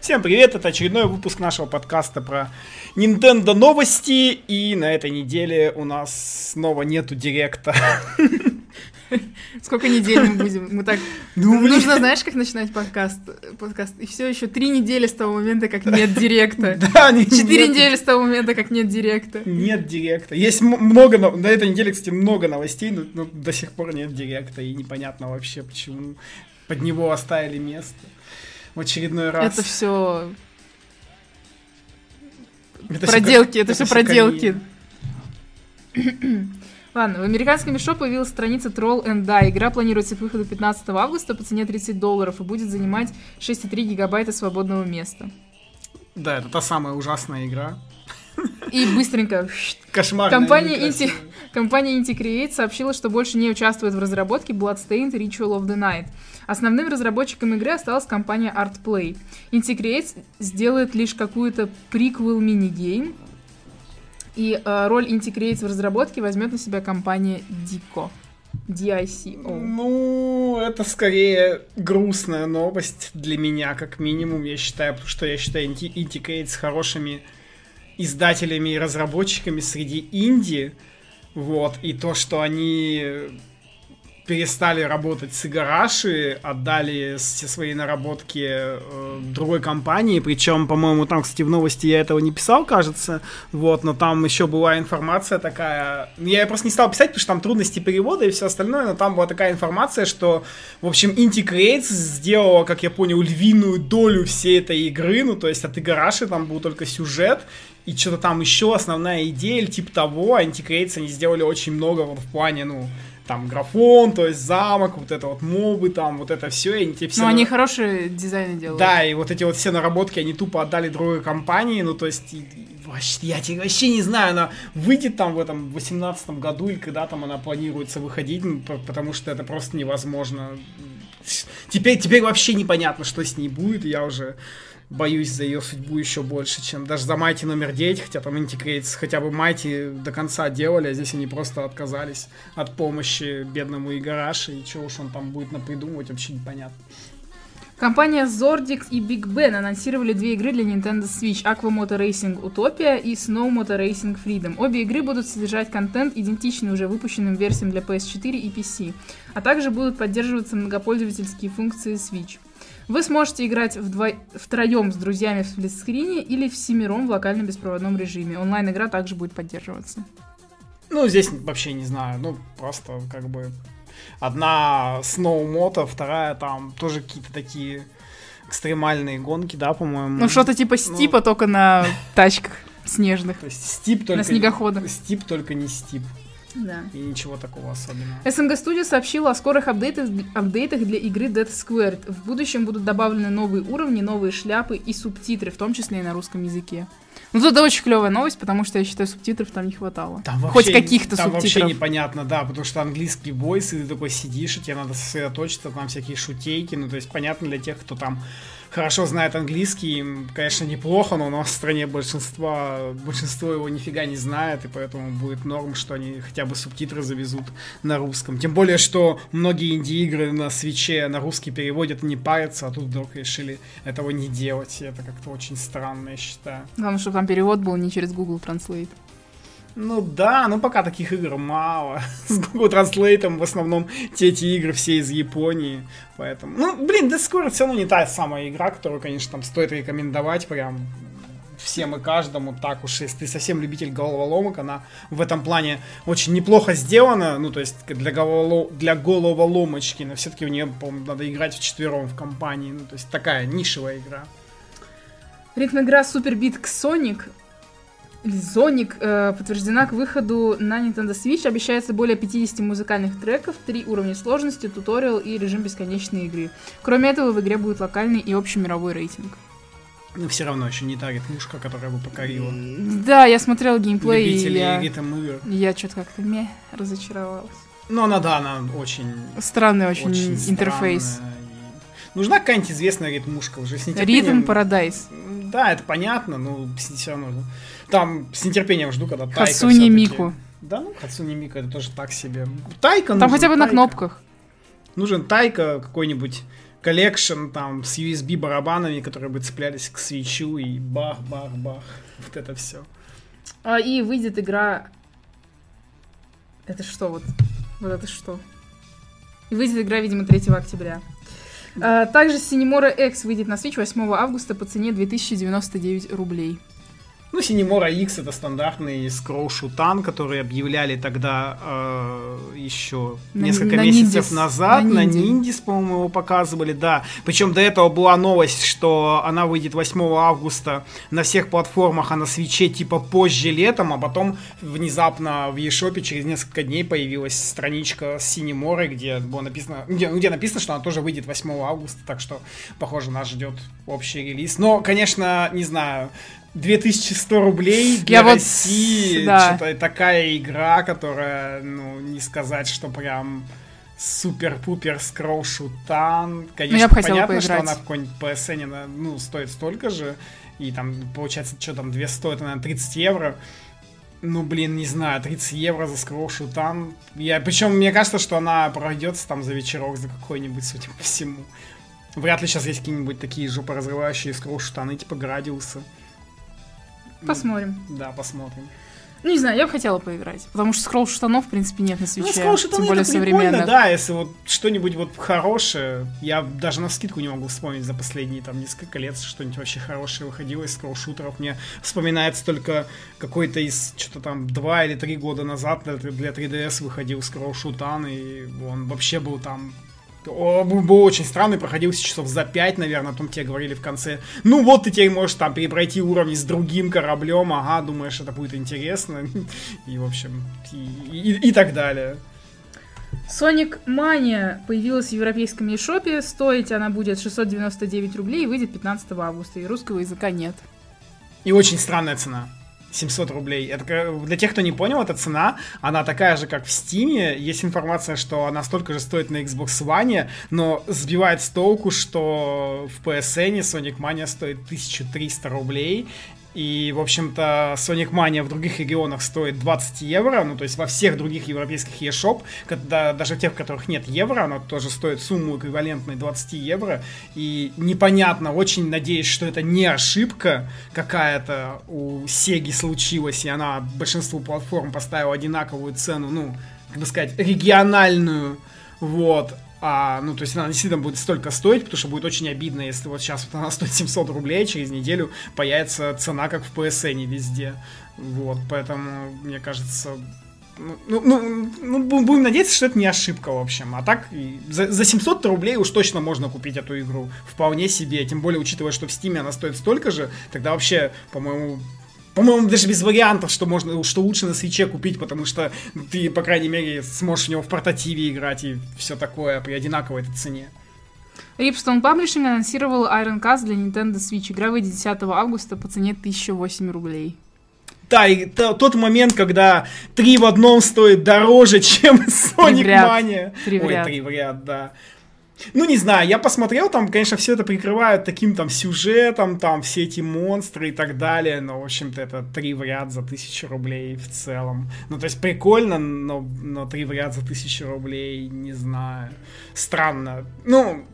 Всем привет, это очередной выпуск нашего подкаста про Nintendo новости, и на этой неделе у нас снова нету директа. Сколько недель мы будем? Мы так... Ну. Нужно, знаешь, как начинать подкаст? подкаст? И все еще три недели с того момента, как нет директа. Да, не- Четыре нет- недели с того момента, как нет директа. Нет директа. Есть много, но- на этой неделе, кстати, много новостей, но, но до сих пор нет директа, и непонятно вообще, почему под него оставили место в очередной раз. Это все Это проделки, как- это все всё проделки. Ладно, в американском мешо появилась страница Troll and Die. Игра планируется к выходу 15 августа по цене 30 долларов и будет занимать 6,3 гигабайта свободного места. Да, это та самая ужасная игра. И быстренько Кошмарная. Компания некрасивая. Компания Inti Create сообщила, что больше не участвует в разработке Bloodstained Ritual of the Night. Основным разработчиком игры осталась компания Artplay. Inti Create сделает лишь какую-то приквел мини-гейм, и э, роль Inti Create в разработке возьмет на себя компания Dico. D-I-C-O. Ну, это скорее грустная новость для меня, как минимум, я считаю, потому что я считаю Indicate с хорошими издателями и разработчиками среди инди, вот, и то, что они перестали работать с Игараши, отдали все свои наработки э, другой компании, причем, по-моему, там, кстати, в новости я этого не писал, кажется, вот, но там еще была информация такая, я просто не стал писать, потому что там трудности перевода и все остальное, но там была такая информация, что, в общем, Inti Creates сделала, как я понял, львиную долю всей этой игры, ну, то есть от Игараши там был только сюжет, и что-то там еще основная идея, типа того, а Creates они сделали очень много вот в плане, ну, там графон, то есть замок, вот это вот мобы, там вот это все, и они тебе все Ну, на- они хорошие дизайны делают. да, и вот эти вот все наработки они тупо отдали другой компании, ну то есть и- и вообще, я тебе вообще не знаю, она выйдет там в этом 18 году или когда там она планируется выходить, по- потому что это просто невозможно. Теперь, теперь вообще непонятно, что с ней будет, я уже боюсь за ее судьбу еще больше, чем даже за Майти номер 9, хотя там Интикрейтс хотя бы Майти до конца делали, а здесь они просто отказались от помощи бедному Игараши, и что уж он там будет напридумывать, вообще непонятно. Компания Zordix и Big Ben анонсировали две игры для Nintendo Switch Aqua Moto Racing Utopia и Snow Moto Racing Freedom. Обе игры будут содержать контент, идентичный уже выпущенным версиям для PS4 и PC, а также будут поддерживаться многопользовательские функции Switch. Вы сможете играть вдво... втроем с друзьями в сплитскрине или всемиром в локальном беспроводном режиме. Онлайн-игра также будет поддерживаться. Ну, здесь вообще не знаю, ну, просто как бы одна сноумото, вторая там тоже какие-то такие экстремальные гонки, да, по-моему. Ну, что-то типа Стипа, только на тачках снежных. То есть стип только... На снегоходах. Стип только не стип. Да. И ничего такого особенного. SNG Studio сообщила о скорых апдейтах, апдейтах для игры Dead Squared. В будущем будут добавлены новые уровни, новые шляпы и субтитры, в том числе и на русском языке. Ну, тут это очень клевая новость, потому что я считаю, субтитров там не хватало. Там Хоть вообще- каких-то Там вообще субтитров. непонятно, да, потому что английский войс, и ты такой сидишь, и тебе надо сосредоточиться, там всякие шутейки, ну, то есть понятно для тех, кто там хорошо знает английский, им, конечно, неплохо, но у нас в стране большинство, большинство его нифига не знает, и поэтому будет норм, что они хотя бы субтитры завезут на русском. Тем более, что многие инди-игры на свече на русский переводят не парятся, а тут вдруг решили этого не делать, и это как-то очень странно, я считаю. Главное, чтобы там перевод был не через Google Translate. Ну да, но пока таких игр мало. С Google Translate в основном те эти игры все из Японии. Поэтому. Ну, блин, Square все равно не та самая игра, которую, конечно, там стоит рекомендовать прям всем и каждому. Так уж, если ты совсем любитель головоломок, она в этом плане очень неплохо сделана. Ну, то есть для, головоло... для головоломочки, но все-таки в нее, по-моему, надо играть вчетвером в компании. Ну, то есть такая нишевая игра. Ритм-игра Super Beat Sonic Sonic э, подтверждена к выходу на Nintendo Switch. Обещается более 50 музыкальных треков, 3 уровня сложности, туториал и режим бесконечной игры. Кроме этого, в игре будет локальный и общемировой рейтинг. Но все равно еще не та ритмушка, которая бы покорила. Да, я смотрел геймплей, и Любителей я, ритм игр. я что-то как-то мне разочаровалась. Ну, она, да, она очень Странный очень, очень интерфейс. странная и- Нужна какая-нибудь известная ритмушка уже с Rhythm. Paradise. Да, это понятно, но все равно. Там с нетерпением жду, когда Тайко всё-таки- Мику. Да, ну Хацунэ Мику это тоже так себе. Тайко Там нужен, хотя бы на Тайко. кнопках. Нужен Тайко какой-нибудь collection там с USB барабанами, которые бы цеплялись к Switch у и бах-бах-бах. Вот это все. А, и выйдет игра... Это что вот? Вот это что? И выйдет игра, видимо, 3 октября. А, также Cinemora X выйдет на Switch 8 августа по цене 2099 рублей. Ну, Синемора X это стандартный скроу-шутан, который объявляли тогда э, еще На- несколько на месяцев Ниндис. назад. На На Нинди. Ниндис, по-моему, его показывали, да. Причем до этого была новость, что она выйдет 8 августа на всех платформах, а на свече типа позже летом, а потом внезапно в eShop через несколько дней появилась страничка с Синеморой, где было написано, где, где написано, что она тоже выйдет 8 августа, так что, похоже, нас ждет общий релиз. Но, конечно, не знаю, 2100 рублей для Я вот, России, да. что-то такая игра, которая, ну, не сказать, что прям супер-пупер скроу шутан. Конечно, Ну, хотела понятно, что поиграть. она в какой-нибудь PSN, ну, стоит столько же, и там, получается, что там, две стоит, наверное, 30 евро. Ну, блин, не знаю, 30 евро за скроу шутан. Я, причем, мне кажется, что она пройдется там за вечерок, за какой-нибудь, судя по всему. Вряд ли сейчас есть какие-нибудь такие жопоразрывающие скроу шутаны, типа Градиуса. Посмотрим. Да, посмотрим. Ну, не знаю, я бы хотела поиграть. Потому что скролл штанов, в принципе, нет на свече. Ну, скроу шутаны тем более это прикольно, да, если вот что-нибудь вот хорошее, я даже на скидку не могу вспомнить за последние там несколько лет, что-нибудь вообще хорошее выходило из скроу-шутеров. Мне вспоминается только какой-то из, что-то там, два или три года назад для, для 3DS выходил скроу-шутан, и он вообще был там о, был, был очень странный, проходился часов за 5, наверное, потом тебе говорили в конце, ну вот ты теперь можешь там перепройти уровни с другим кораблем, ага, думаешь, это будет интересно, и, в общем, и, и- и так далее. Sonic Mania появилась в европейском eShop. Стоить она будет 699 рублей и выйдет 15 августа. И русского языка нет. И очень странная цена. 700 рублей. Это для тех, кто не понял, эта цена, она такая же, как в Steam. Есть информация, что она столько же стоит на Xbox One, но сбивает с толку, что в PSN Sonic Mania стоит 1300 рублей. И, в общем-то, Sonic Mania в других регионах стоит 20 евро, ну, то есть во всех других европейских eShop, когда, даже тех, в которых нет евро, она тоже стоит сумму эквивалентной 20 евро, и непонятно, очень надеюсь, что это не ошибка какая-то у Сеги случилась, и она большинству платформ поставила одинаковую цену, ну, как бы сказать, региональную, вот, а, ну, то есть она действительно будет столько стоить, потому что будет очень обидно, если вот сейчас вот она стоит 700 рублей, через неделю появится цена, как в PSN везде. Вот, поэтому, мне кажется, ну, ну, ну, ну, бу- будем надеяться, что это не ошибка, в общем. А так, за, за 700 рублей уж точно можно купить эту игру. Вполне себе. Тем более, учитывая, что в Steam она стоит столько же, тогда вообще, по-моему, по-моему, даже без вариантов, что можно, что лучше на свече купить, потому что ты, по крайней мере, сможешь в него в портативе играть и все такое при одинаковой этой цене. Ripstone Publishing анонсировал Iron Cast для Nintendo Switch. Игра выйдет 10 августа по цене 1008 рублей. Да, и то- тот момент, когда три в одном стоит дороже, чем Sonic. Mania. Ой, три в ряд, да. Ну, не знаю, я посмотрел, там, конечно, все это прикрывают таким там сюжетом, там, все эти монстры и так далее, но, в общем-то, это три в ряд за тысячу рублей в целом. Ну, то есть, прикольно, но, но три в ряд за тысячу рублей, не знаю, странно. Ну,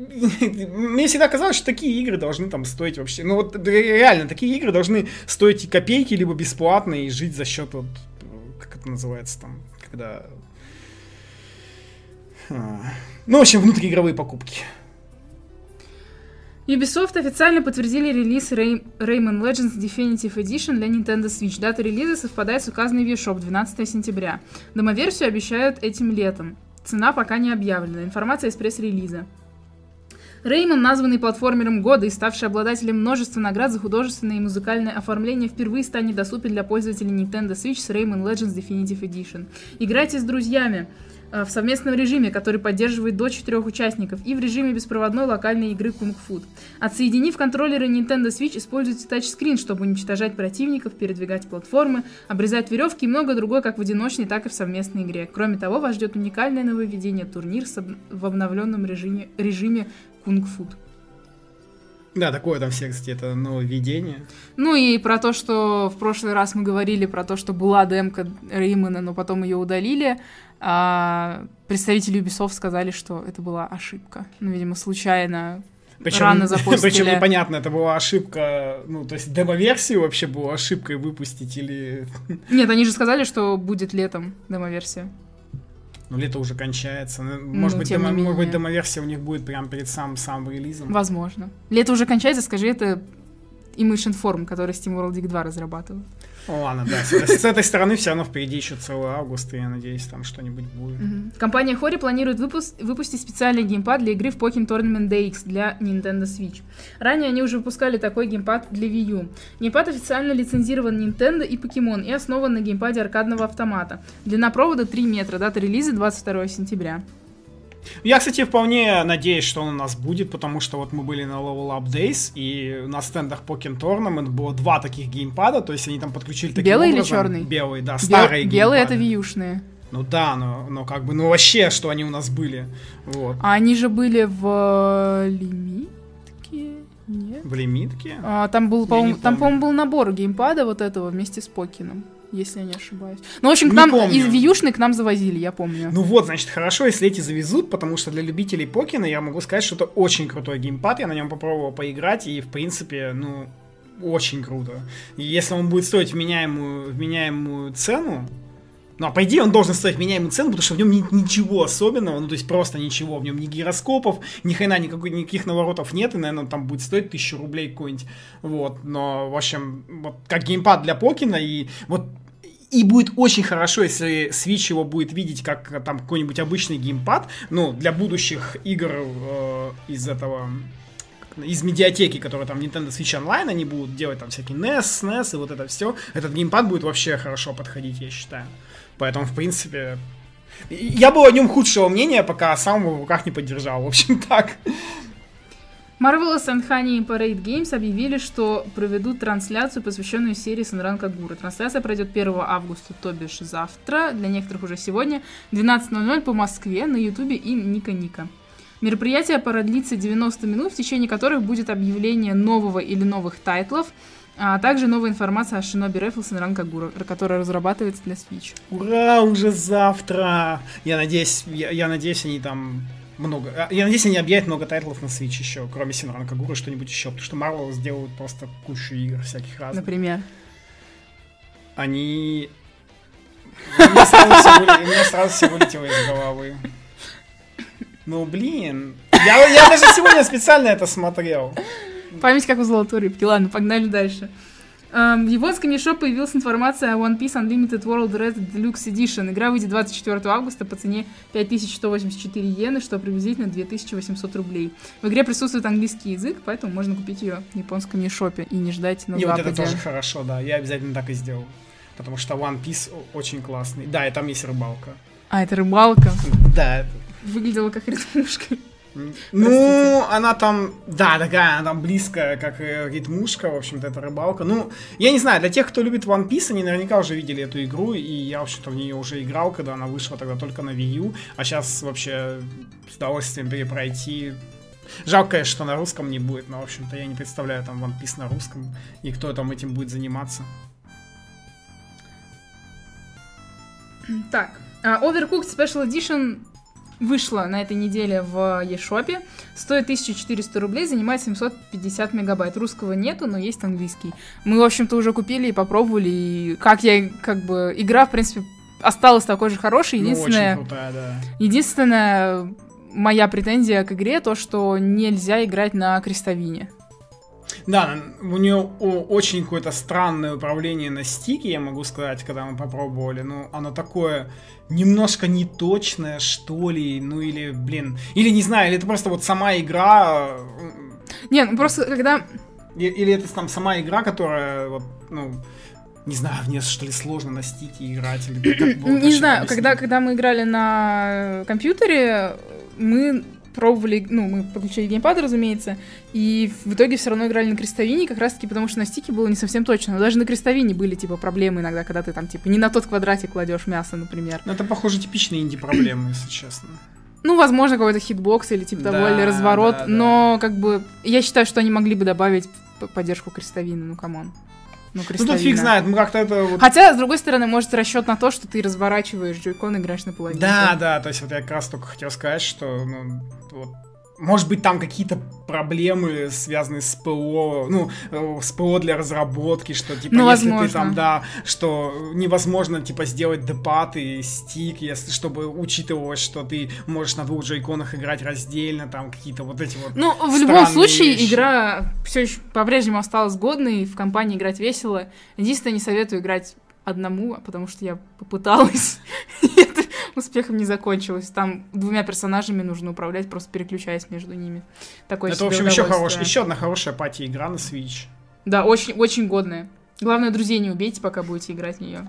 мне всегда казалось, что такие игры должны там стоить вообще. Ну вот ре- реально, такие игры должны стоить и копейки, либо бесплатно, и жить за счет вот, как это называется там, когда... Ну, в общем, внутриигровые покупки. Ubisoft официально подтвердили релиз Ray- Rayman Legends Definitive Edition для Nintendo Switch. Дата релиза совпадает с указанной в eShop 12 сентября. Домоверсию обещают этим летом. Цена пока не объявлена. Информация из пресс-релиза. Реймон, названный платформером года и ставший обладателем множества наград за художественное и музыкальное оформление, впервые станет доступен для пользователей Nintendo Switch с Rayman Legends Definitive Edition. Играйте с друзьями в совместном режиме, который поддерживает до четырех участников, и в режиме беспроводной локальной игры Kung Fu. Отсоединив контроллеры Nintendo Switch, используйте тачскрин, чтобы уничтожать противников, передвигать платформы, обрезать веревки и многое другое как в одиночной, так и в совместной игре. Кроме того, вас ждет уникальное нововведение турнир в обновленном режиме, режиме Kung Fu. Да, такое там все, кстати, это нововведение. Ну и про то, что в прошлый раз мы говорили про то, что была демка Реймона, но потом ее удалили. А представители Ubisoft сказали, что это была ошибка. Ну, видимо, случайно причем, рано запостили. Причем непонятно, это была ошибка, ну, то есть демо-версию вообще была ошибкой выпустить или... Нет, они же сказали, что будет летом демо-версия. Ну, лето уже кончается. Ну, может, Ну, быть, демо, не может быть, менее. демо-версия у них будет прямо перед самым, самым релизом. Возможно. Лето уже кончается, скажи это Image Inform, который Steam World Dig 2 разрабатывает. Ладно, да. С, этой стороны все равно впереди еще целый август, и я надеюсь, там что-нибудь будет. Компания Hori планирует выпус- выпустить специальный геймпад для игры в Pokémon Tournament DX для Nintendo Switch. Ранее они уже выпускали такой геймпад для Wii U. Геймпад официально лицензирован Nintendo и Pokemon и основан на геймпаде аркадного автомата. Длина провода 3 метра, дата релиза 22 сентября. Я, кстати, вполне надеюсь, что он у нас будет, потому что вот мы были на Level Up Days, и на стендах Pokémon Tournament было два таких геймпада, то есть они там подключили таким Белый или образом- черный? Белый, да, Бел- старые белые это геймпады. вьюшные. Ну да, но, но как бы, ну вообще, что они у нас были. Вот. А они же были в э, лимитке? Нет? В лимитке? А, там был, по-моему, там, по-моему, был набор геймпада вот этого вместе с Покином, если я не ошибаюсь. Ну, в общем, к Не нам помню. из вьюшной к нам завозили, я помню. Ну вот, значит, хорошо, если эти завезут, потому что для любителей Покина я могу сказать, что это очень крутой геймпад, я на нем попробовал поиграть, и, в принципе, ну, очень круто. И если он будет стоить вменяемую, вменяемую цену, ну, а по идее он должен стоить вменяемую цену, потому что в нем нет ничего особенного, ну, то есть просто ничего, в нем ни гироскопов, ни хрена никакой, никаких наворотов нет, и, наверное, там будет стоить тысячу рублей какой-нибудь, вот, но, в общем, вот, как геймпад для Покина, и вот и будет очень хорошо, если Switch его будет видеть как там какой-нибудь обычный геймпад, ну, для будущих игр э, из этого из медиатеки, которые там Nintendo Switch Online, они будут делать там всякие NES, SNES и вот это все. Этот геймпад будет вообще хорошо подходить, я считаю. Поэтому, в принципе, и- я был о нем худшего мнения, пока сам его в руках не поддержал. В общем, так. Marvelous and Honey Parade Games объявили, что проведут трансляцию, посвященную серии Санран Кагура. Трансляция пройдет 1 августа, то бишь завтра, для некоторых уже сегодня, 12.00 по Москве на Ютубе и Ника Ника. Мероприятие продлится 90 минут, в течение которых будет объявление нового или новых тайтлов, а также новая информация о Шиноби Рэфл Санран Кагура, которая разрабатывается для Switch. Ура, уже завтра! Я надеюсь, я, я надеюсь, они там много... а, Я надеюсь, они объявят много тайтлов на Switch еще, кроме Синран Кагура, что-нибудь еще, потому что Marvel сделают просто кучу игр всяких разных. Например. Они... Мне сразу все вылетело из головы. Ну, блин. Я, я даже сегодня специально это смотрел. Память как у золотой рыбки. Ладно, погнали дальше. Эм, В японском eShop появилась информация о One Piece Unlimited World Red Deluxe Edition. Игра выйдет 24 августа по цене 5184 иены, что приблизительно 2800 рублей. В игре присутствует английский язык, поэтому можно купить ее в японском eShop и не ждать на И вот это Западе. тоже хорошо, да. Я обязательно так и сделал. Потому что One Piece очень классный. Да, и там есть рыбалка. А, это рыбалка. Да, Выглядела как ритмушка. Ну, она там, да, такая, она там близкая, как ритмушка, в общем-то, это рыбалка. Ну, я не знаю, для тех, кто любит One Piece, они наверняка уже видели эту игру, и я, в общем-то, в нее уже играл, когда она вышла тогда только на Wii U, а сейчас вообще с удовольствием перепройти. Жалко, конечно, что на русском не будет, но, в общем-то, я не представляю там One Piece на русском, и кто там этим будет заниматься. Так, а, Overcooked Special Edition вышла на этой неделе в eShop. Стоит 1400 рублей, занимает 750 мегабайт. Русского нету, но есть английский. Мы, в общем-то, уже купили и попробовали. И как я, как бы, игра, в принципе, осталась такой же хорошей. Ну, Единственное, очень крутая, да. единственная моя претензия к игре то, что нельзя играть на крестовине. Да, у нее очень какое-то странное управление на стике, я могу сказать, когда мы попробовали. Ну, оно такое немножко неточное, что ли. Ну, или, блин. Или не знаю, или это просто вот сама игра. э, Не, ну просто когда... Или это там сама игра, которая, вот, ну, не знаю, в нее что ли сложно на стике играть. Или как было Не знаю, объяснить? когда, когда мы играли на компьютере, мы пробовали, ну, мы подключили геймпад, разумеется, и в итоге все равно играли на крестовине, как раз-таки потому, что на стике было не совсем точно. Но даже на крестовине были, типа, проблемы иногда, когда ты там, типа, не на тот квадратик кладешь мясо, например. Ну, это, похоже, типичные инди-проблемы, если честно. Ну, возможно, какой-то хитбокс или типа того, Да, или разворот, да, да. но как бы я считаю, что они могли бы добавить поддержку крестовины, ну come on. Ну, Ну, тут фиг знает, мы как-то это вот... Хотя, с другой стороны, может расчет на то, что ты разворачиваешь Joy-Con и играешь на половине. Да, да, то есть вот я как раз только хотел сказать, что, ну, вот, может быть, там какие-то проблемы, связанные с ПО, ну, э, с ПО для разработки, что, типа, Ну, если ты возможно. там, да, что невозможно, типа, сделать D-pad и стик, если, чтобы учитывалось, что ты можешь на двух Joy-Con ах играть раздельно, там, какие-то вот эти вот... Ну, в любом случае, вещи. игра все еще по-прежнему осталась годной, в компании играть весело. Единственное, не советую играть одному, потому что я попыталась, это успехом не закончилось. Там двумя персонажами нужно управлять, просто переключаясь между ними. Такое Это, в общем, еще, хорош... еще одна хорошая пати-игра на Switch. Да, очень, очень годная. Главное, друзей не убейте, пока будете играть в нее.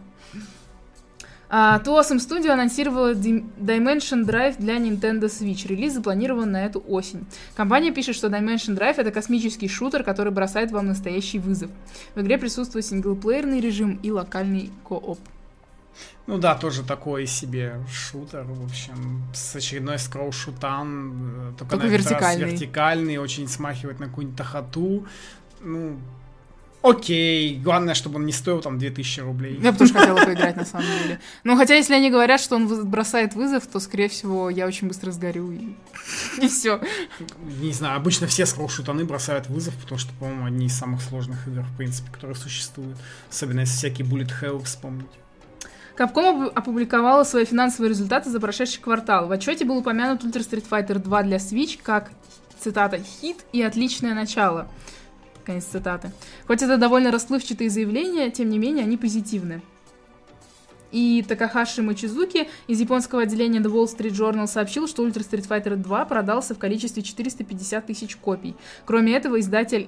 А, Awesome Studio анонсировала Dim- Dimension Drive для Nintendo Switch. Релиз запланирован на эту осень. Компания пишет, что Dimension Drive это космический шутер, который бросает вам настоящий вызов. В игре присутствует синглплеерный режим и локальный кооп. Ну да, тоже такой себе шутер, в общем, с очередной скроу-шутан, э, только, Только на этот раз вертикальный. вертикальный, очень смахивает на какую-нибудь тахату. Ну, окей, главное, чтобы он не стоил там 2000 рублей. Я бы тоже хотела поиграть, на самом деле. Ну, хотя, если они говорят, что он бросает вызов, то, скорее всего, я очень быстро сгорю, и, и все. Не знаю, обычно все скроу-шутаны бросают вызов, потому что, по-моему, одни из самых сложных игр, в принципе, которые существуют. Особенно если всякие Bullet Hell вспомнить. Capcom опу- опубликовала свои финансовые результаты за прошедший квартал. В отчете был упомянут Ultra Street Fighter 2 для Switch как, цитата, «хит и отличное начало». Конец цитаты. Хоть это довольно расплывчатые заявления, тем не менее они позитивны. И Такахаши Мачизуки из японского отделения The Wall Street Journal сообщил, что Ultra Street Fighter 2 продался в количестве 450 тысяч копий. Кроме этого, издатель,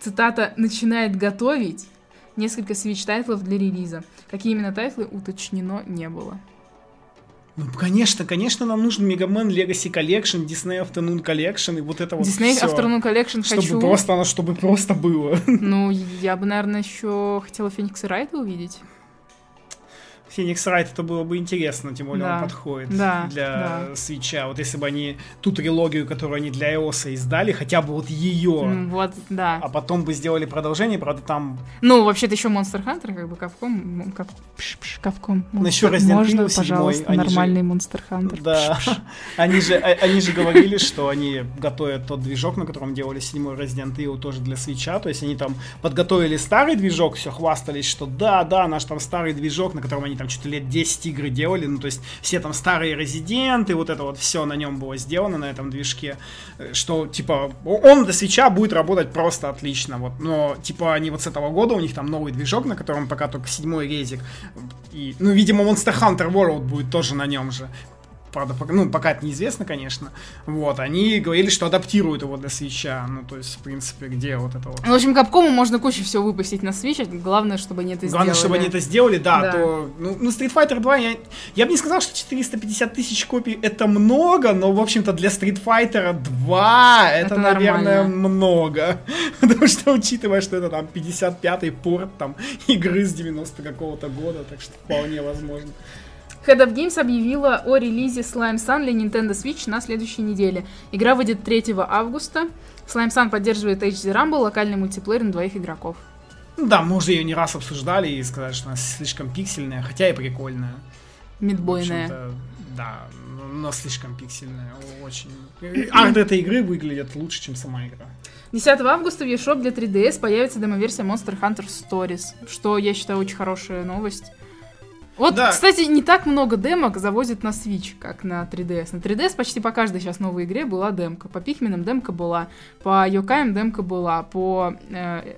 цитата, «начинает готовить» несколько Switch-тайтлов для релиза. Какие именно тайтлы уточнено не было. Ну, конечно, конечно, нам нужен Mega Man Legacy Collection, Disney Afternoon Collection и вот это вот Disney всё. Afternoon Collection Чтобы хочу. просто, оно, чтобы просто было. Ну, я бы, наверное, еще хотела Феникса Райта увидеть. Феникс Райт это было бы интересно, тем более Да. он подходит Да, для Switch а. Вот если бы они ту трилогию, которую они для iOS издали, хотя бы вот ее, Вот, да. а потом бы сделали продолжение, правда, там Ну, вообще-то еще Monster Hunter, как бы Capcom. м, Кап... Пш, пш, Capcom. Ну, Monster- Resident Можно, Evil 7, пожалуйста, они же- нормальный Monster Hunter. Да, они же, а- они же говорили, что они готовят тот движок, на котором делали седьмой Resident Evil тоже для свеча, то есть они там подготовили старый движок, все хвастались, что да, да, наш там старый движок, на котором они там что-то лет 10 игры делали, ну то есть все там старые Резиденты, вот это вот все на нем было сделано, на этом движке, э, что типа он до свеча будет работать просто отлично, вот, но типа они вот с этого года, у них там новый движок, на котором пока только седьмой резик, и, ну, видимо, Monster Hunter World будет тоже на нем же. Правда, пока, ну, пока это неизвестно, конечно. Вот, они говорили, что адаптируют его для свеча. Ну, то есть, в принципе, где вот это вот. Ну, в общем, Capcom можно кучу всего выпустить на Switch, главное, чтобы они это Главное, сделали. чтобы они это сделали, да, Да. то... Ну, ну, Street Fighter 2, я, я бы не сказал, что 450 тысяч копий это много, но, в общем-то, для Street Fighter 2 это, Это наверное, нормально. много. Потому что, учитывая, что это там 55-й порт там игры с 90 какого-то года, так что вполне возможно. Head of Games объявила о релизе Slime Sun для Nintendo Switch на следующей неделе. Игра выйдет 3 августа. Slime Sun поддерживает HD Rumble, локальный мультиплеер на двоих игроков. Ну да, мы уже ее не раз обсуждали и сказали, что она слишком пиксельная, хотя и прикольная. Мидбойная. Да, но слишком пиксельная, очень. Арт этой игры выглядит лучше, чем сама игра. 10 августа в eShop для 3DS появится демо-версия Monster Hunter Stories, что я считаю очень хорошая новость. Вот, Да. кстати, не так много демок завозят на Switch, как на 3DS. На 3DS почти по каждой сейчас новой игре была демка. По Пикменам демка была, по Йокаям демка была, по... э,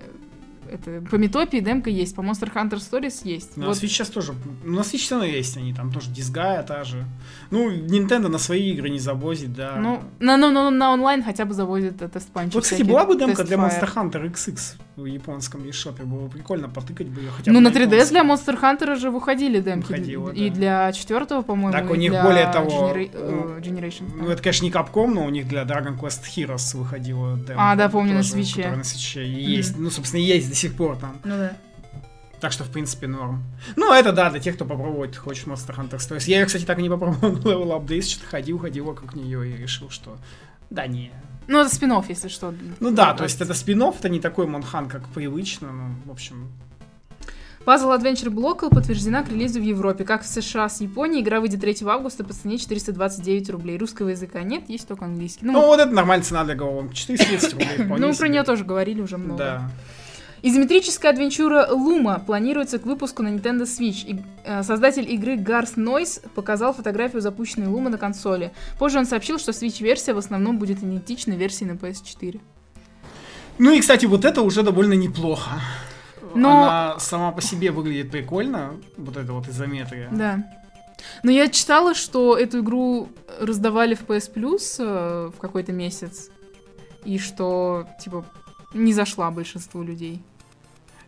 это, по Метопии демка есть, по Monster Hunter Stories есть. На Вот. Switch сейчас тоже. ну, На Switch все равно есть они, там тоже Дисгая та же. Ну, Nintendo на свои игры не завозит, да. Ну, на, на, на, на онлайн хотя бы завозят э, тест панчи. вот, кстати, была бы демка для Monster Hunter XX в японском eShop. Было бы прикольно потыкать бы ее хотя бы Ну, на 3DS японском. для Monster Hunter же выходили демки. Выходило, и да. для четвертого, по-моему, Так, у них более того, Genera- ну, э, Generation. Ну, это, конечно, не Capcom, но у них для Dragon Quest Heroes выходила демка. А, да, помню, на тоже, на Switch'е и Мгм. есть. Ну, собственно, есть сих пор там. Ну да. Так что, в принципе, норм. Ну, это да, для тех, кто попробовать хочет Monster Hunter Stories. Я ее, кстати, так и не попробовал на Level Up Days, что-то ходил, ходил вокруг нее и решил, что да не. Ну, это спин если что. Ну да, то есть это спин это не такой Монхан, как привычно, ну, в общем, Puzzle Adventure Blockle подтверждена к релизу в Европе. Как в США с Японией, игра выйдет 3 августа по цене 429 рублей. Русского языка нет, есть только английский. Ну, ну вот это нормальная цена для головок. 430 рублей. Ну, про нее тоже говорили уже много. Да. Изометрическая адвенчура Luma планируется к выпуску на Nintendo Switch. И, э, создатель игры Garth Noise показал фотографию запущенной Luma на консоли. Позже он сообщил, что Switch-версия в основном будет идентична версии на PS4. Ну и, кстати, вот это уже довольно неплохо. Но... Она сама по себе выглядит прикольно, вот это вот изометрия. Да. Но я читала, что эту игру раздавали в PS Plus э, в какой-то месяц, и что, типа, не зашла большинству людей.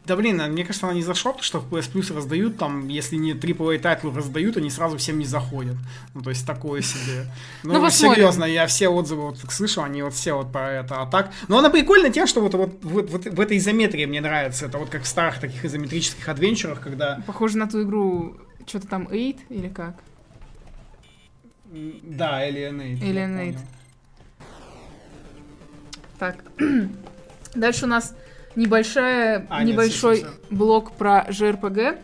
Да блин, мне кажется, она не зашла, потому что в PS Plus раздают, там, если не AAA тайтлы раздают, они сразу всем не заходят. Ну, то есть такое себе. Ну, ну серьезно, я все отзывы вот слышу, они вот все вот про это. А так. Но она прикольна тем, что вот, вот, вот, вот в этой изометрии мне нравится. Это вот как в старых таких изометрических адвенчурах, когда. Похоже на ту игру, что-то там 8 или как? Да, Alien 8. Alien 8. Так. Дальше у нас небольшая, а, небольшой нет, блок про JRPG.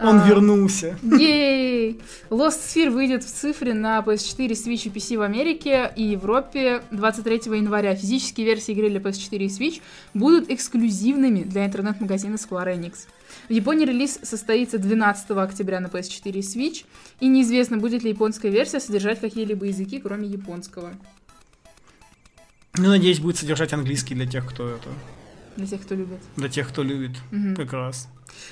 Он а, вернулся. Ей! Lost Sphere выйдет в цифре на PS4, Switch и PC в Америке и Европе 23 января. Физические версии игры для PS4 и Switch будут эксклюзивными для интернет-магазина Square Enix. В Японии релиз состоится 12 октября на PS4 и Switch, и неизвестно, будет ли японская версия содержать какие-либо языки, кроме японского. Ну, надеюсь, будет содержать английский для тех, кто это для тех, кто любит. Для тех, кто любит. Угу. Как раз.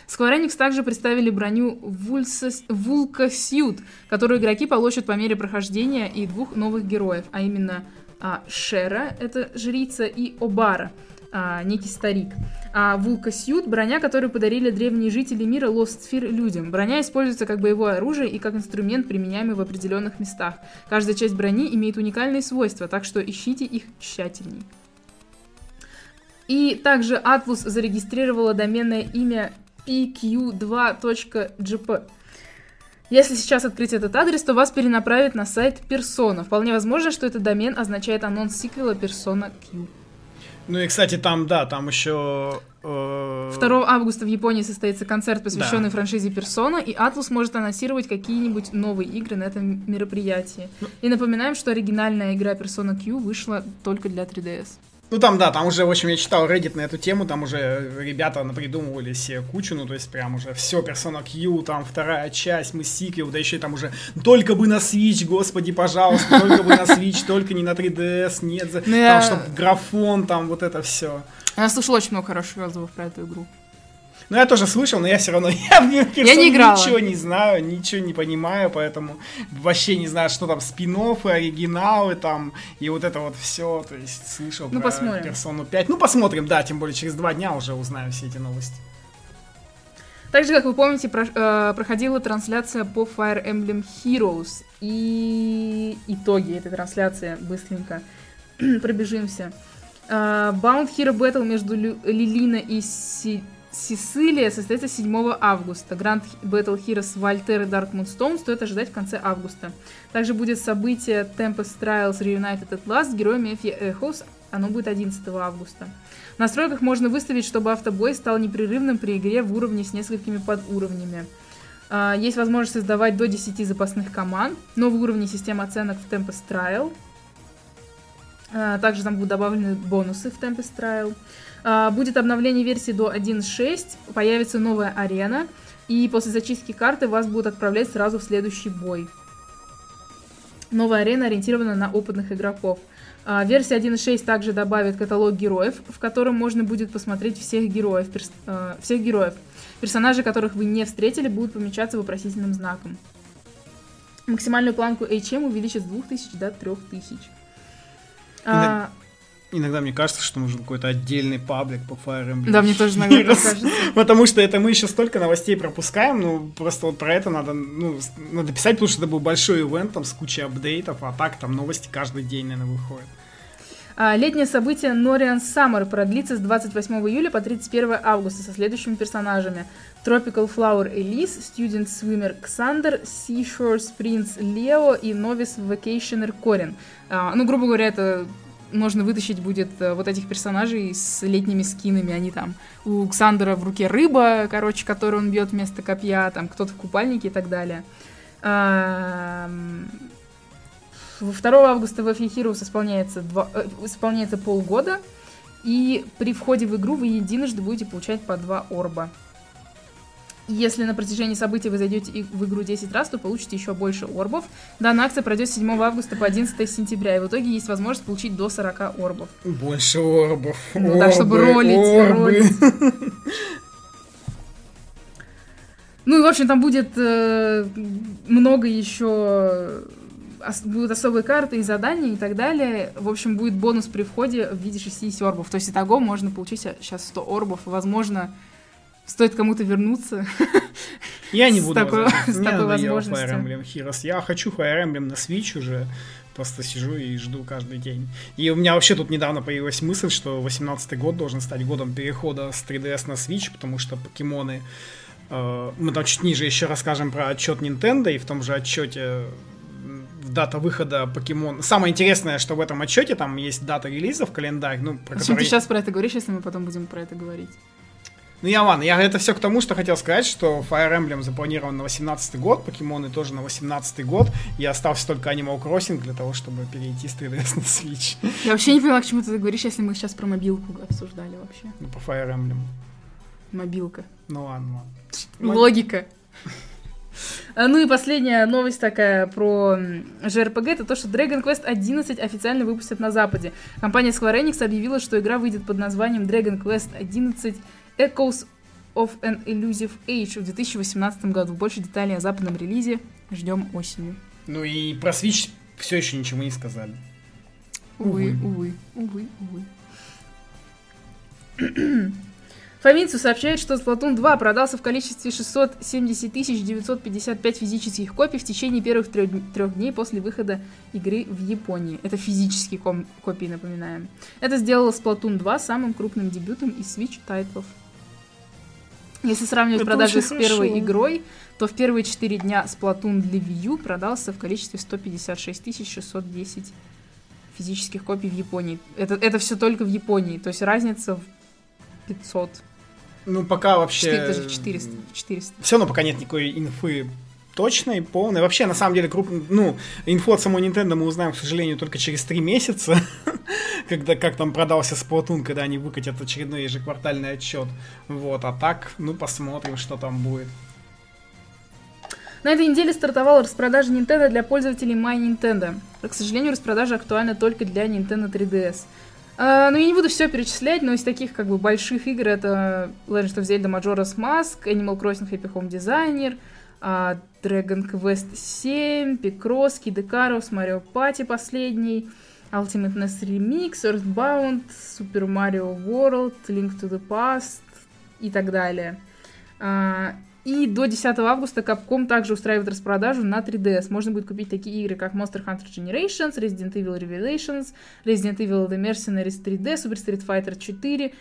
Square Enix также представили броню Вулка Сьют, которую игроки получат по мере прохождения, и двух новых героев, а именно а, Шера, это жрица, и Обара, а, некий старик. А Вулка Сьют — броня, которую подарили древние жители мира Sphere людям. Броня используется как боевое оружие и как инструмент, применяемый в определенных местах. Каждая часть брони имеет уникальные свойства, так что ищите их тщательней. И также Atlus зарегистрировала доменное имя pq2.gp. Если сейчас открыть этот адрес, то вас перенаправит на сайт Persona. Вполне возможно, что этот домен означает анонс сиквела Persona Q. Ну и, кстати, там, да, там еще... Э... 2 августа в Японии состоится концерт, посвященный да. франшизе Persona, и Atlus может анонсировать какие-нибудь новые игры на этом мероприятии. Ну... И напоминаем, что оригинальная игра Persona Q вышла только для 3DS. Ну там, да, там уже, в общем, я читал Reddit на эту тему, там уже ребята напридумывали себе кучу, ну то есть прям уже все, Persona Q, там вторая часть, мы сиквел, да еще и там уже только бы на Switch, господи, пожалуйста, только бы на Switch, только не на 3DS, нет, ну, там, чтобы графон, там вот это все. Я слышал очень много хороших отзывов про эту игру. Ну, я тоже слышал, но я все равно я, я не играла. ничего не знаю, ничего не понимаю, поэтому вообще не знаю, что там спин оригиналы там, и вот это вот все, то есть слышал ну, про посмотрим. персону 5. Ну, посмотрим, да, тем более через два дня уже узнаю все эти новости. Также, как вы помните, про, э, проходила трансляция по Fire Emblem Heroes. И итоги этой трансляции быстренько пробежимся. Uh, Bound Hero Battle между Лю- Лилина и Си- Сицилия состоится 7 августа. Grand Battle Heroes Вольтер и Dark Moonstone стоит ожидать в конце августа. Также будет событие Tempest Trials Reunited at Last героями Эфи Эхос. Оно будет 11 августа. В настройках можно выставить, чтобы автобой стал непрерывным при игре в уровне с несколькими подуровнями. А, есть возможность создавать до 10 запасных команд. Новый уровень системы оценок в Tempest Trial. А, также там будут добавлены бонусы в Tempest Trial. А, будет обновление версии до 1.6, появится новая арена, и после зачистки карты вас будут отправлять сразу в следующий бой. Новая арена ориентирована на опытных игроков. А, версия 1.6 также добавит каталог героев, в котором можно будет посмотреть всех героев, перс, всех героев. Персонажи, которых вы не встретили, будут помечаться вопросительным знаком. Максимальную планку HM увеличат с 2000 до 3000. А, Иногда мне кажется, что нужен какой-то отдельный паблик по Fire Emblem. Да, мне тоже иногда кажется. Потому что это мы еще столько новостей пропускаем, ну, просто вот про это надо, ну, надо писать, потому что это был большой ивент там с кучей апдейтов, а так там новости каждый день, наверное, выходят. А, летнее событие Norian Summer продлится с 28 июля по 31 августа со следующими персонажами. Tropical Flower Elise, Student Swimmer Xander, Seashore Prince Leo и Novice Vacationer Корин. А, ну, грубо говоря, это можно вытащить будет э, вот этих персонажей с летними скинами. Они там у Ксандера в руке рыба, короче, которую он бьет вместо копья, там кто-то в купальнике и так далее. 2 августа в FE Heroes исполняется, 2, э, исполняется полгода, и при входе в игру вы единожды будете получать по 2 орба. Если на протяжении событий вы зайдете в игру 10 раз, то получите еще больше орбов. Данная акция пройдет с 7 августа по 11 сентября, и в итоге есть возможность получить до 40 орбов. Больше орбов. Ну, орбы, так, чтобы ролить, орбы. ролить. Ну и, в общем, там будет э, много еще будут особые карты и задания и так далее. В общем, будет бонус при входе в виде 60 орбов. То есть итого можно получить сейчас 100 орбов. Возможно, стоит кому-то вернуться. Я не буду. С такой, с такой возможностью. Fire Emblem Heroes. Я хочу Fire Emblem на Switch уже. Просто сижу и жду каждый день. И у меня вообще тут недавно появилась мысль, что 18 год должен стать годом перехода с 3DS на Switch, потому что покемоны... Э, мы там чуть ниже еще расскажем про отчет Nintendo, и в том же отчете дата выхода покемон. Самое интересное, что в этом отчете там есть дата релиза в календарь. Ну, про Зачем который... ты сейчас про это говоришь, если мы потом будем про это говорить? Ну я ладно, я это все к тому, что хотел сказать, что Fire Emblem запланирован на 18 год, покемоны тоже на 18 год, и остался только Animal Crossing для того, чтобы перейти с 3DS на Switch. Я вообще не поняла, к чему ты говоришь, если мы сейчас про мобилку обсуждали вообще. Ну, по Fire Emblem. Мобилка. Ну ладно, ладно. Логика. А, ну и последняя новость такая про JRPG, это то, что Dragon Quest 11 официально выпустят на Западе. Компания Square Enix объявила, что игра выйдет под названием Dragon Quest 11 Echoes of an Elusive Age в 2018 году. Больше деталей о западном релизе ждем осенью. Ну и про Switch все еще ничего не сказали. Увы, увы, увы, увы. Фаминцу сообщает, что Splatoon 2 продался в количестве 670 955 физических копий в течение первых трех, трех дней после выхода игры в Японии. Это физические копии, напоминаем. Это сделало Splatoon 2 самым крупным дебютом из Switch тайтлов. Если сравнивать Это продажи с первой хорошо. игрой, то в первые 4 дня Splatoon для Wii U продался в количестве 156 610 физических копий в Японии. Это, это все только в Японии, то есть разница в 500. Ну, пока вообще... 4, даже 400, 400. Все равно пока нет никакой инфы точной, полной. Вообще, на самом деле, круп... ну, инфу от самой Nintendo мы узнаем, к сожалению, только через три месяца, когда как там продался Splatoon, когда они выкатят очередной ежеквартальный отчет. Вот, а так, ну, посмотрим, что там будет. На этой неделе стартовала распродажа Nintendo для пользователей My Nintendo. К сожалению, распродажа актуальна только для Nintendo 3DS. Uh, ну, я не буду все перечислять, но из таких как бы больших игр это Legend of Zelda Majora's Mask, Animal Crossing Happy Home Designer, uh, Dragon Quest 7, Picross, Kid Icarus, Mario Party последний, Ultimate NES Remix, Earthbound, Super Mario World, Link to the Past и так далее. Uh, и до 10 августа Capcom также устраивает распродажу на 3DS. Можно будет купить такие игры, как Monster Hunter Generations, Resident Evil Revelations, Resident Evil The Mercenaries 3D, Super Street Fighter 4,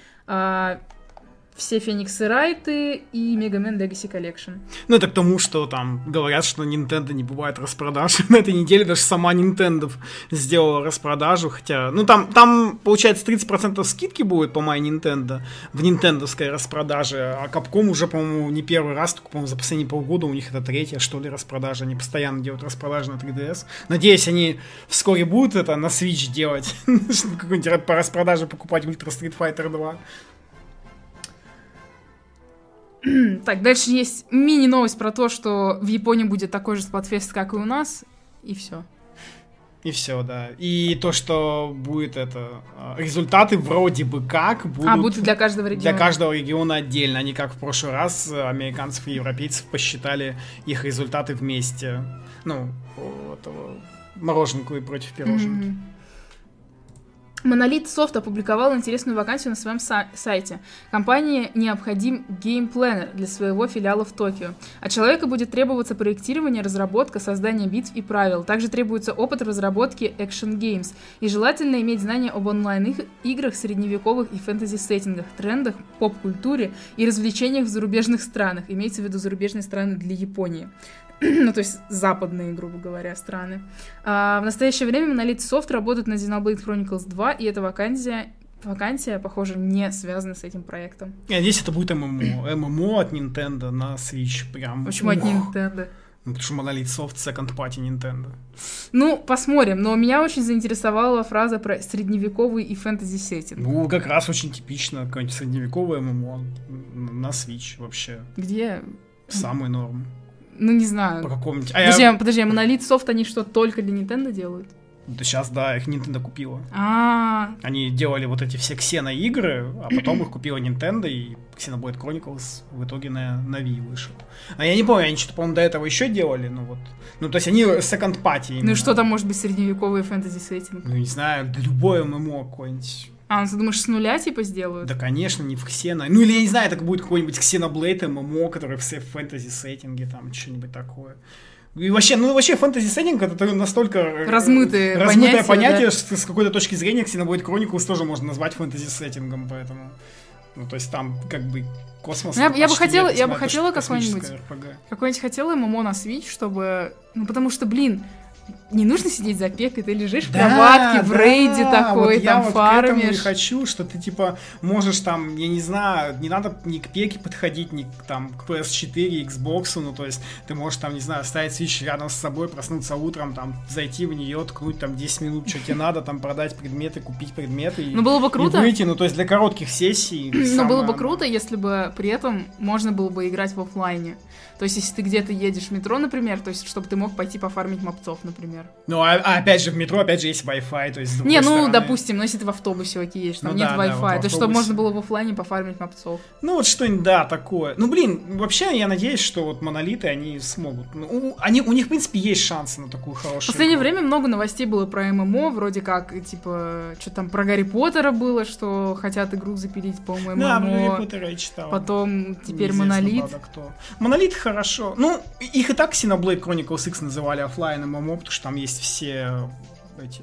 все Фениксы Райты и Мегамен Legacy Collection. Ну, это к тому, что там говорят, что Nintendo не бывает распродаж. На этой неделе даже сама Nintendo сделала распродажу, хотя, ну, там, там получается, 30% скидки будет по My Nintendo в нинтендовской распродаже, а Capcom уже, по-моему, не первый раз, только, по-моему, за последние полгода у них это третья, что ли, распродажа. Они постоянно делают распродажи на 3DS. Надеюсь, они вскоре будут это на Switch делать, какую-нибудь по распродаже покупать Ultra Street Fighter 2. так, дальше есть мини-новость про то, что в Японии будет такой же спотфест, как и у нас, и все. И все, да. И то, что будет это... А, результаты вроде бы как будут... А, будут для каждого региона. Для каждого региона отдельно. Они как в прошлый раз американцев и европейцев посчитали их результаты вместе. Ну, этого мороженку и против пироженки. Mm-hmm. Monolith Soft опубликовал интересную вакансию на своем са- сайте. Компании необходим геймпленер для своего филиала в Токио. От человека будет требоваться проектирование, разработка, создание битв и правил. Также требуется опыт в разработке Action Games. И желательно иметь знания об онлайн-играх, средневековых и фэнтези-сеттингах, трендах, поп-культуре и развлечениях в зарубежных странах. Имеется в виду зарубежные страны для Японии. ну, то есть западные, грубо говоря, страны. А, в настоящее время Monolith Soft работает на Xenoblade Chronicles 2, и эта вакансия Вакансия, похоже, не связана с этим проектом. И надеюсь, это будет ММО. ММО от Nintendo на Switch. Прям. Почему от Ух. Nintendo? Ну, потому что Monolith Soft Second Party Nintendo. Ну, посмотрим. Но меня очень заинтересовала фраза про средневековый и фэнтези сеттинг. Ну, как раз очень типично какое-нибудь средневековое ММО на Switch вообще. Где? Самый норм. Ну, не По знаю. какому-нибудь... А Подожди, я... а- подожди, а Monolith Soft, они что, только для Nintendo делают? Да сейчас, да, их Nintendo купила. А, Они делали вот эти все Xeno-игры, а потом их купила Nintendo, и Xenoblade Chronicles в итоге на, на Wii вышел. А я не помню, они что-то, по-моему, до этого еще делали, ну вот. Ну, то есть они second party ну и что там может быть средневековый фэнтези сеттинг? Ну, не знаю, да любое ММО какое-нибудь. А, ну ты думаешь, с нуля типа сделают? Да, конечно, не в Xeno. Ну, или я не знаю, это будет какой-нибудь Xenoblade ММО, который все в фэнтези-сеттинге, там, что-нибудь такое. И вообще, ну вообще фэнтези сеттинг это настолько э, Размытые размытое понятия, понятие, да. что с какой-то точки зрения Xenoblade Chronicles тоже можно назвать фэнтези сеттингом, поэтому. Ну, то есть там как бы космос. Ну, я- я бы хотела- я бы хотела какой-нибудь. Какой-нибудь хотела ММО на Switch, чтобы... Ну, потому что, блин, не нужно сидеть за пекой, ты лежишь в кроватке, в да, рейде такой, вот я там вот к этому и хочу, что ты типа можешь там, я не знаю, не надо ни к пеке подходить, ни к, там к PS4, Xbox, ну то есть ты можешь там, не знаю, ставить Switch рядом с собой, проснуться утром, там зайти в нее, ткнуть там 10 минут, что тебе надо, там продать предметы, купить предметы и, Ну, было бы и круто. выйти, ну то есть для коротких сессий. Самое было бы круто, если бы при этом можно было бы играть в оффлайне. То есть, если ты где-то едешь в метро, например, то есть, чтобы ты мог пойти пофармить мопцов, например. Ну, а, а опять же, в метро, опять же, есть Wi-Fi, то есть Не, ну, стороны- допустим, но если ты в автобусе окей там Ну нет да, да, Wi-Fi, вот в то есть, чтобы автобусе. можно было в оффлайне пофармить мопцов. Ну, вот что-нибудь, да, такое. Ну, блин, вообще, я надеюсь, что вот монолиты, они смогут. Ну, у- они, у них, в принципе, есть шансы на такую В хорошую последнее игру. время много новостей было про ММО, вроде как, типа, что там про Гарри Поттера было, что хотят игру запилить, по-моему, Да, про Гарри ММО. Поттера я читал. Потом теперь Монолит. правда, кто. Монолит хорошо. Ну, их и так Xenoblade Chronicles X называли оффлайн MMO, потому что там есть все эти...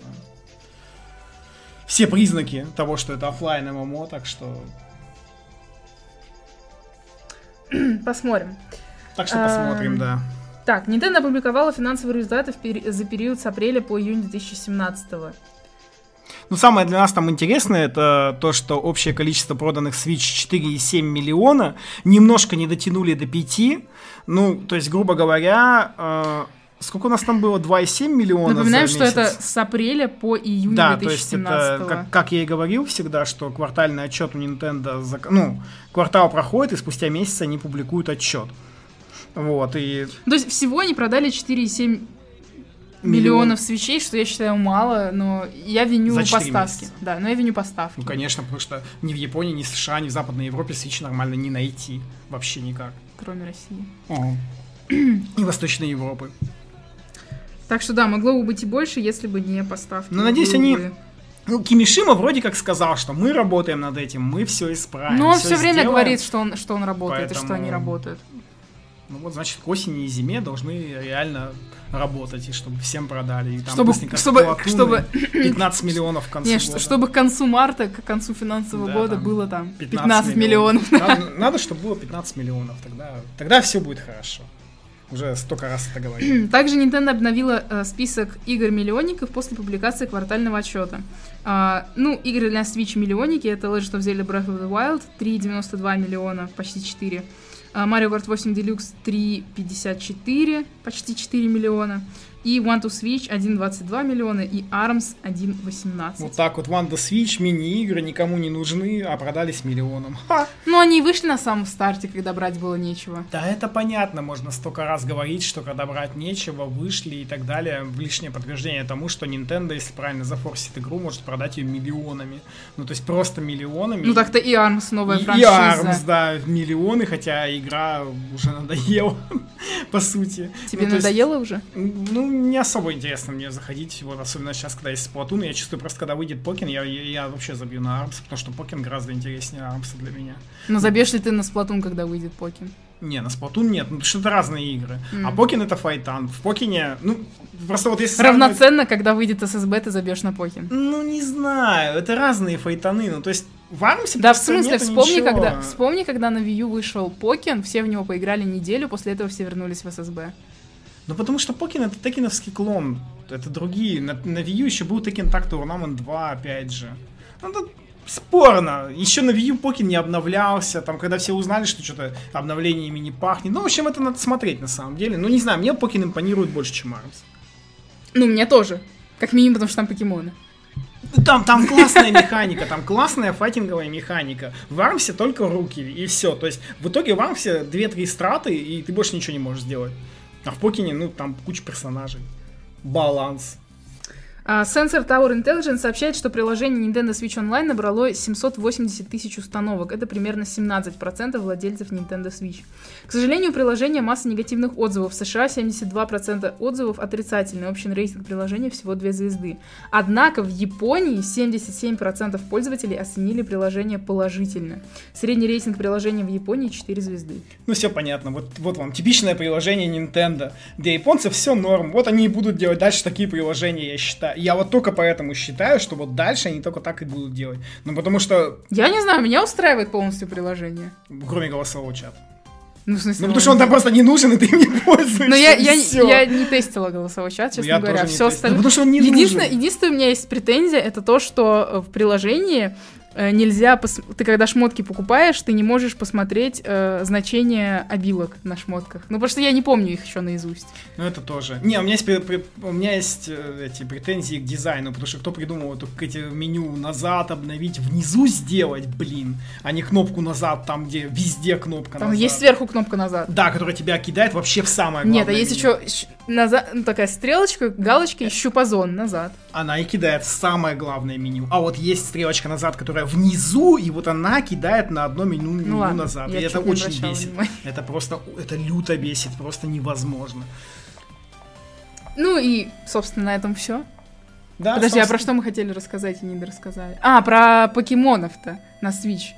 Все признаки того, что это оффлайн MMO, так что... Посмотрим. Так что Эм, посмотрим, да. Так, Nintendo опубликовала финансовые результаты пери- за период с апреля по июнь 2017 Ну, самое для нас там интересное, это то, что общее количество проданных Switch 4,7 миллиона, немножко не дотянули до 5. Ну, то есть, грубо говоря, э, сколько у нас там было? 2,7 миллиона Напоминаем, за что это с апреля по июнь Да, то есть 2017 это, как, как я и говорил всегда, что квартальный отчет у Nintendo, зак- ну, квартал проходит, и спустя месяц они публикуют отчет. Вот, и То есть всего они продали 4,7 Миллион. миллионов свечей, что я считаю мало, но я виню За поставки. месяца. Да, но я виню поставки. Ну, конечно, потому что ни в Японии, ни в США, ни в Западной Европе Switch нормально не найти. Вообще никак. Кроме России. И Восточной Европы. Так что да, могло бы быть и больше, если бы не поставки. Ну, надеюсь, они- бы- Ну, Кимишима вроде как сказал, что мы работаем над этим, мы все исправим. Но он всё все время сделаем. говорит, что он, что он работает и что Поэтому- они работают. Ну вот, значит, к осени и зиме должны реально работать, и чтобы всем продали. И там Чтобы, чтобы, чтобы, 15 миллионов в конце не, года. что- чтобы к концу марта, к концу финансового Да, года там было там 15, миллионов. Надо, надо, чтобы было 15 миллионов, тогда, тогда все будет хорошо. Уже столько раз это говорили. Также Nintendo обновила э, список игр-миллионников после публикации квартального отчета. А, ну, игры для Switch миллионники это Legend of Zelda Breath of the Wild 3,92 миллиона, почти 4. А, Mario Kart 8 Deluxe 3,54, почти 4 миллиона. И One to Switch 1,22 миллиона и ARMS 1,18. Вот так вот, Wanda Switch, мини-игры никому не нужны, а продались миллионом. Ха! Ну, они и вышли на самом старте, когда брать было нечего. Да это понятно, можно столько раз говорить, что когда брать нечего, вышли и так далее. Лишнее подтверждение тому, что Nintendo, если правильно зафорсит игру, может продать ее миллионами. Ну, то есть просто миллионами. Ну, так-то и ARMS новая и, и франшиза. ARMS, да, в миллионы, хотя игра уже надоела, по сути. Тебе Ну, то есть, надоело уже? Ну, не особо интересно мне заходить, вот особенно сейчас, когда есть Splatoon, я чувствую просто, когда выйдет Покин, я, я, я вообще забью на Армс, потому что Покин гораздо интереснее Армса для меня. Но забьешь ли ты на Splatoon, когда выйдет Покин? Не, на Splatoon нет, ну что это разные игры. Мгм. А Покин это файтан. В Покине, ну, просто вот если... сравнивать- Равноценно, когда выйдет ССБ, ты забьешь на Покин. Ну, не знаю, это разные файтаны, ну, то есть в Армсе Да, в смысле, вспомни ничего. когда, вспомни, когда на Wii U вышел Покин, все в него поиграли неделю, после этого все вернулись в ССБ. Ну, потому что Покин это текиновский клон, это другие. На, на Wii U еще был Tekken Tag Tournament 2, опять же. Ну, тут спорно. Еще на Wii U Покин не обновлялся, там, когда все узнали, что что-то обновлениями не пахнет. Ну, в общем, это надо смотреть, на самом деле. Ну, не знаю, мне Покин импонирует больше, чем Армс. Ну, мне тоже. Как минимум, потому что там покемоны. Там, там классная механика, там классная файтинговая механика. В Армсе только руки, и все. То есть, в итоге в Армсе 2-3 страты, и ты больше ничего не можешь сделать. А в Покине, ну, там куча персонажей. Баланс. А Sensor Tower Intelligence сообщает, что приложение Nintendo Switch Online набрало 780 тысяч установок. Это примерно 17% владельцев Nintendo Switch. К сожалению, у приложения масса негативных отзывов. В США 72% отзывов отрицательные. Общий рейтинг приложения всего 2 звезды. Однако в Японии 77% пользователей оценили приложение положительно. Средний рейтинг приложения в Японии 4 звезды. Ну, все понятно. Вот, вот вам типичное приложение Nintendo. Для японцев все норм. Вот они и будут делать дальше такие приложения, я считаю. Я вот только поэтому считаю, что вот дальше они только так и будут делать. Ну, потому что, Я не знаю, меня устраивает полностью приложение. кроме голосового чата. Ну, в смысле, Ну, потому что он там просто не нужен, и ты им не пользуешься. Но я, я, я не тестила голосовой чат, честно Я говоря. Все остальное. Ну, потому что он не единственное, нужен. единственное, у меня есть претензия, это то, что э, в приложении нельзя, пос- ты когда шмотки покупаешь, ты не можешь посмотреть э, значение обилок на шмотках. Ну, потому что я не помню их еще наизусть. Ну, это тоже. Не, у меня есть, пре- у меня есть э, эти претензии к дизайну, потому что кто придумал эту к- эти меню назад обновить, внизу сделать, блин, а не кнопку назад, там, где везде кнопка Там назад. есть сверху кнопка назад. Да, которая тебя кидает вообще в самое главное Нет, а есть меню. еще назад, ну, такая стрелочка, галочка и щупазон назад. Она и кидает в самое главное меню. А вот есть стрелочка назад, которая внизу, и вот она кидает на одно меню, меню Ну ладно, назад. и это очень бесит. внимания. Это просто, это люто бесит, просто невозможно. Ну и, собственно, на этом все. Да, Подожди, а про собственно. что мы хотели рассказать и не дорассказали? А, про покемонов-то на Switch.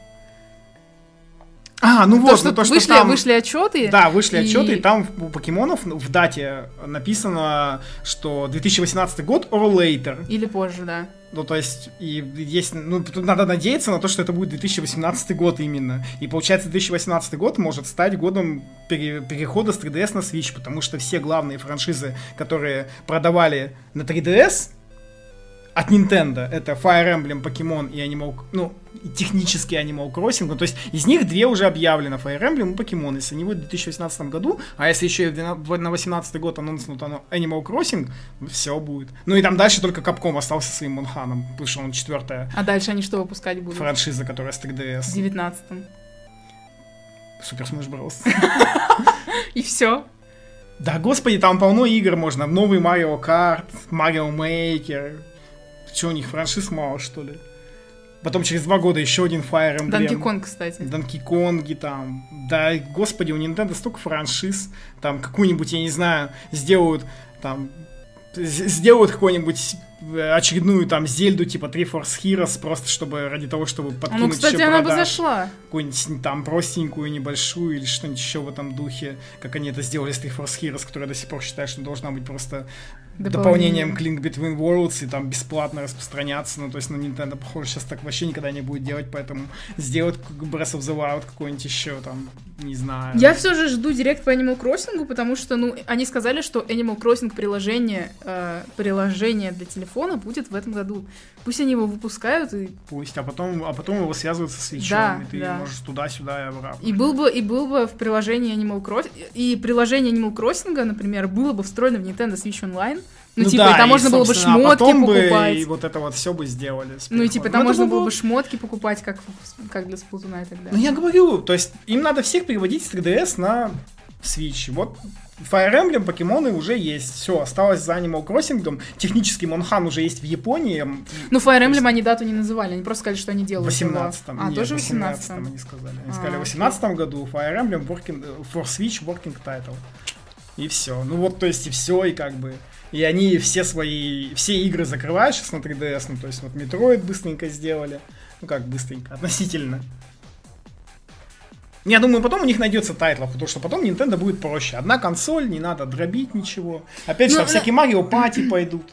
А, ну то, вот, что ну то, что вышли, там... вышли отчеты. Да, вышли И- отчеты, и там у покемонов в дате написано, что 2018 год or later. Или позже, да. Ну, то есть, и есть, ну, тут надо надеяться на то, что это будет 2018 год именно. И получается, 2018 год может стать годом пере- перехода с 3DS на Switch, потому что все главные франшизы, которые продавали на 3DS от Nintendo, это Fire Emblem, Pokemon и Animal, ну, технически Animal Crossing, ну, то есть из них две уже объявлено, Fire Emblem и Pokemon, если они будут в 2018 году, а если еще и в 12 на 2018 год анонснут Animal Crossing, все будет. Ну и там дальше только Capcom остался своим Монханом, потому что он четвертая А дальше они что выпускать будут? франшиза, которая с 3DS. В 19-м. Супер Smash Bros. И все. Да, господи, там полно игр можно. Новый Mario Kart, Mario Maker. Че, у них франшиз мало, что ли? Потом через два года еще один Fire Emblem. Данки Конг, кстати. Донки Конги там. Да, господи, у Nintendo столько франшиз. Там какую-нибудь, я не знаю, сделают там сделают какую-нибудь э, очередную там Зельду типа Three Force Heroes просто чтобы ради того, чтобы подкинуть Ну, кстати, еще она бы зашла. какую-нибудь там простенькую, небольшую или что-нибудь еще в этом духе, как они это сделали с Three Force Heroes, которая до сих пор считаю, что должна быть просто. Дополнением к Link Between Worlds и там бесплатно распространяться. Ну, то есть на Nintendo, похоже, сейчас так вообще никогда не будет делать, поэтому сделать Breath of the Wild какой-нибудь еще там, не знаю. Я все же жду директ по Animal Crossing, потому что, ну, они сказали, что Animal Crossing приложение, э, приложение для телефона будет в этом году. Пусть они его выпускают, и, Пусть, а потом, а потом его связывают со свечом, Да, и ты да. можешь туда-сюда и обратно. и был бы, и был бы в приложении Animal Crossing, и приложение Animal Crossing, например, было бы встроено в Nintendo Switch Online. Ну, типа, да, там и, можно было бы а шмотки потом бы покупать. и вот это вот все бы сделали. Ну, и типа, там это можно бы было бы шмотки покупать, как, в- как для Сплатуна и так Ну, далее. я говорю, то есть им надо всех переводить с 3DS на Switch. Вот Fire Emblem, покемоны уже есть. Все, осталось за Animal Crossing. Технически Монхан уже есть в Японии. Ну, Fire Emblem они дату не называли, они просто сказали, что они В делают. 18 его. А, Нет, тоже в в 18 18 они сказали. Они А, сказали, в окей. 18 году Fire Emblem working, for Switch Working Title. И все. Ну вот, то есть, и все, и как бы... И они все свои, все игры закрывают сейчас на 3DS, ну, то есть, вот Metroid быстренько сделали. Ну, как быстренько, относительно. Я думаю, потом у них найдется тайтлов, потому что потом Nintendo будет проще. Одна консоль, не надо дробить ничего. Опять же, Ну, там всякие Марио Пати пойдут.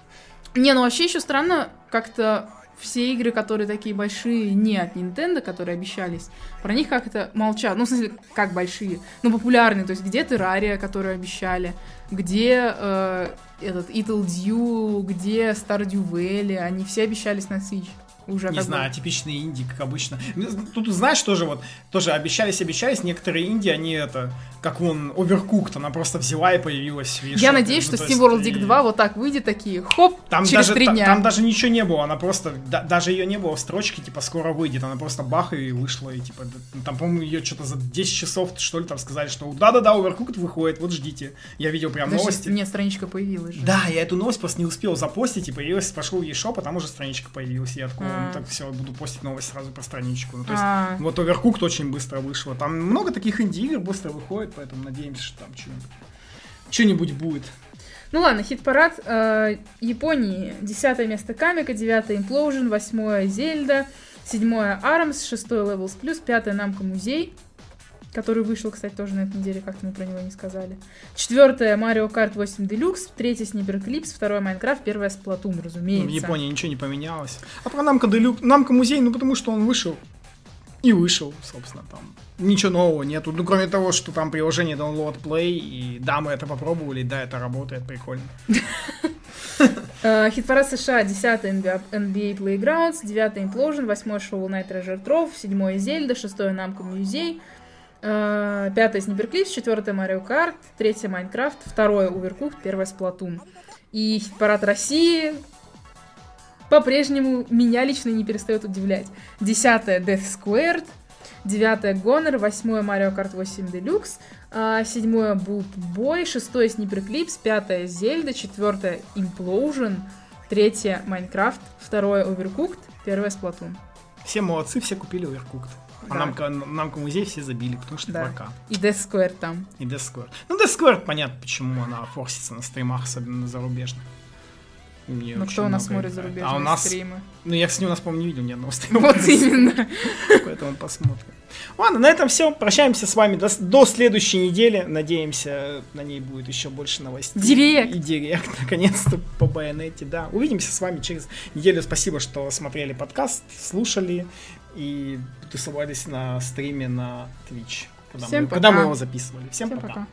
Не, ну вообще еще странно, как-то все игры, которые такие большие, не от Nintendo, которые обещались, про них как-то молчат. Ну, в смысле, как большие, ну, популярные. То есть, где Террария, которую обещали, где э, этот Ittle Dew, где Stardew Valley, они все обещались на Switch. Уже Не как бы- знаю, типичный инди, как обычно. Тут, знаешь, тоже вот, тоже обещались, обещались, некоторые инди, они это, как вон, Overcooked, она просто взяла и появилась в Я надеюсь, Ну, что SteamWorld и- Dig 2 вот так выйдет, такие, хоп, Там через даже, дня. там даже ничего не было, она просто, да- даже ее не было в строчке, типа, скоро выйдет, она просто бах и вышла, и типа, там, по-моему, ее что-то за 10 часов, что ли, там сказали, что да-да-да, Overcooked выходит, вот ждите. Я видел прям Подожди, новости. Нет, страничка появилась же. Да, я эту новость просто не успел запостить, и появилась, пошел в eShop, а там уже страничка появилась, и я такой. Ну так все, буду постить новость сразу про страничку. Ну, то есть, А, вот Overcooked очень быстро вышло. Там много таких инди-игр быстро выходит, поэтому надеемся, что там что-нибудь, что-нибудь будет. Ну ладно, хит-парад э, Японии. Десятое место Камика, девятое Implosion, восьмое Зельда, седьмое Армс, шестое Levels Plus, пятое Намка Музей, который вышел, кстати, тоже на этой неделе, как-то мы про него не сказали. Четвертое Mario Kart 8 Deluxe, третье Sniper Clips, второе Майнкрафт, первое Splatoon, Ну, разумеется. в Японии ничего не поменялось. А про Намка Делюк, Намка музей, ну потому что он вышел и вышел, собственно, там. Ничего нового нету. Ну, кроме того, что там приложение Download Play, и да, мы это попробовали, да, это работает, прикольно. Э, Хит-парад США, 10 NBA, NBA Playgrounds, 9 Implosion, 8 Shovel Knight Treasure Trove, 7 Зельда, 6 Намка Музей, 5 Sniper Clips, 4 Mario Kart, 3 Майнкрафт, 2 Overcooked, 1 Splatoon. И хит-парад России по-прежнему меня лично не перестает удивлять. 10 Death Squared, 9 Gonnor, 8 Mario Kart 8 Deluxe, а, седьмое Bulb Boy, шестое Clips, пятое Зельда, четвертое Implosion, третье Майнкрафт, второе Overcooked, первое Splatoon. Все молодцы, все купили Overcooked. А Да. намка, намка музей все забили, потому что Да. ВК. И Death Square там. И Death Square. Ну, Death Square, понятно, почему она форсится на стримах, особенно на зарубежных. Мне Ну кто у нас смотрит играет. зарубежные А у нас... стримы? Ну, я, кстати, у нас, по-моему, не видел ни одного стрима. Вот именно. Поэтому посмотрим. Ладно, на этом все. Прощаемся с вами до, до следующей недели. Надеемся, на ней будет еще больше новостей. Директ. И директ, наконец-то, по байонете, да. Увидимся с вами через неделю. Спасибо, что смотрели подкаст, слушали и тусовались на стриме на Twitch. Когда, Всем мы, когда мы пока. его записывали. Всем, Всем пока. пока.